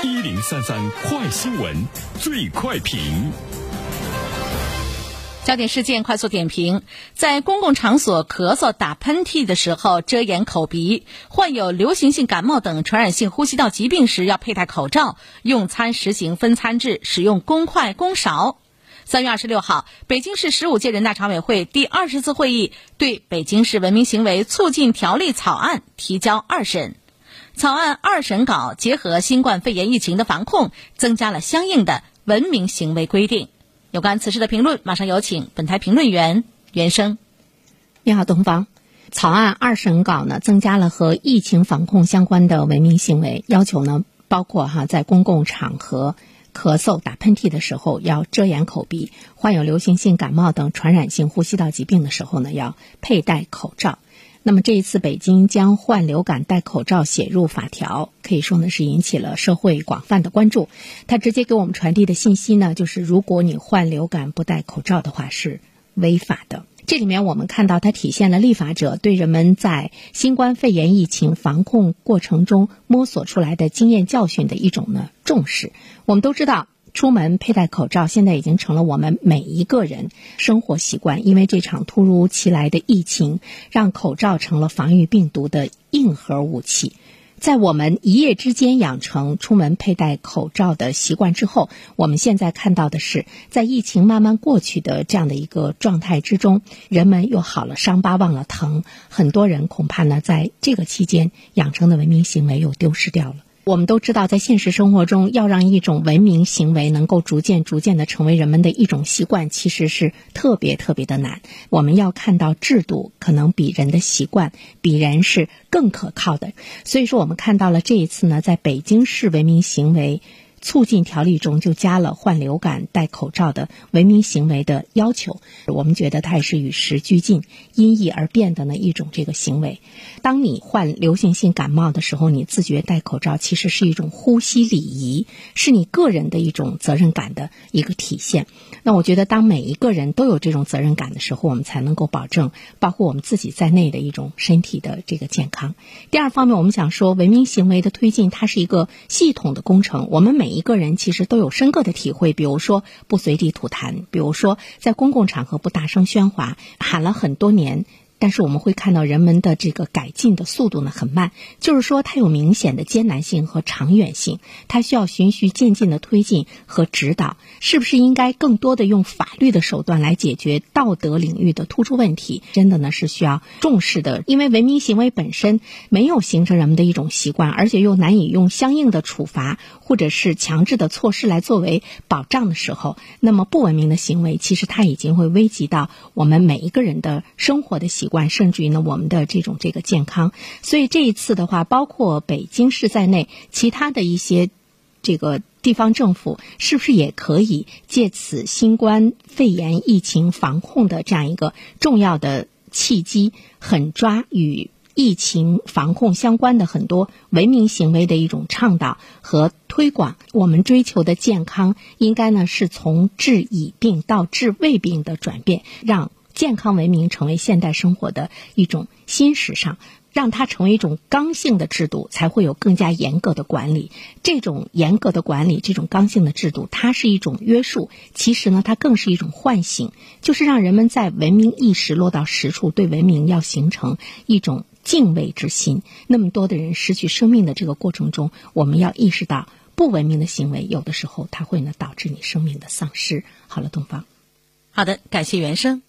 一零三三快新闻，最快评。焦点事件快速点评：在公共场所咳嗽、打喷嚏的时候遮掩口鼻；患有流行性感冒等传染性呼吸道疾病时要佩戴口罩；用餐实行分餐制，使用公筷公勺。三月二十六号，北京市十五届人大常委会第二十次会议对《北京市文明行为促进条例》草案提交二审。草案二审稿结合新冠肺炎疫情的防控，增加了相应的文明行为规定。有关此事的评论，马上有请本台评论员袁生。你好，东方。草案二审稿呢，增加了和疫情防控相关的文明行为要求呢，包括哈，在公共场合咳嗽、打喷嚏的时候要遮掩口鼻；患有流行性感冒等传染性呼吸道疾病的时候呢，要佩戴口罩。那么这一次，北京将患流感戴口罩写入法条，可以说呢是引起了社会广泛的关注。它直接给我们传递的信息呢，就是如果你患流感不戴口罩的话是违法的。这里面我们看到，它体现了立法者对人们在新冠肺炎疫情防控过程中摸索出来的经验教训的一种呢重视。我们都知道。出门佩戴口罩，现在已经成了我们每一个人生活习惯。因为这场突如其来的疫情，让口罩成了防御病毒的硬核武器。在我们一夜之间养成出门佩戴口罩的习惯之后，我们现在看到的是，在疫情慢慢过去的这样的一个状态之中，人们又好了伤疤忘了疼，很多人恐怕呢，在这个期间养成的文明行为又丢失掉了。我们都知道，在现实生活中，要让一种文明行为能够逐渐、逐渐的成为人们的一种习惯，其实是特别特别的难。我们要看到制度可能比人的习惯、比人是更可靠的。所以说，我们看到了这一次呢，在北京市文明行为。促进条例中就加了患流感戴口罩的文明行为的要求，我们觉得它也是与时俱进、因疫而变的呢一种这个行为。当你患流行性感冒的时候，你自觉戴口罩，其实是一种呼吸礼仪，是你个人的一种责任感的一个体现。那我觉得，当每一个人都有这种责任感的时候，我们才能够保证包括我们自己在内的一种身体的这个健康。第二方面，我们想说，文明行为的推进，它是一个系统的工程。我们每每一个人其实都有深刻的体会，比如说不随地吐痰，比如说在公共场合不大声喧哗，喊了很多年。但是我们会看到人们的这个改进的速度呢很慢，就是说它有明显的艰难性和长远性，它需要循序渐进的推进和指导。是不是应该更多的用法律的手段来解决道德领域的突出问题？真的呢是需要重视的，因为文明行为本身没有形成人们的一种习惯，而且又难以用相应的处罚或者是强制的措施来作为保障的时候，那么不文明的行为其实它已经会危及到我们每一个人的生活的习习。惯，甚至于呢，我们的这种这个健康，所以这一次的话，包括北京市在内，其他的一些这个地方政府，是不是也可以借此新冠肺炎疫情防控的这样一个重要的契机，狠抓与疫情防控相关的很多文明行为的一种倡导和推广？我们追求的健康，应该呢是从治已病到治未病的转变，让。健康文明成为现代生活的一种新时尚，让它成为一种刚性的制度，才会有更加严格的管理。这种严格的管理，这种刚性的制度，它是一种约束。其实呢，它更是一种唤醒，就是让人们在文明意识落到实处，对文明要形成一种敬畏之心。那么多的人失去生命的这个过程中，我们要意识到，不文明的行为有的时候它会呢导致你生命的丧失。好了，东方，好的，感谢原生。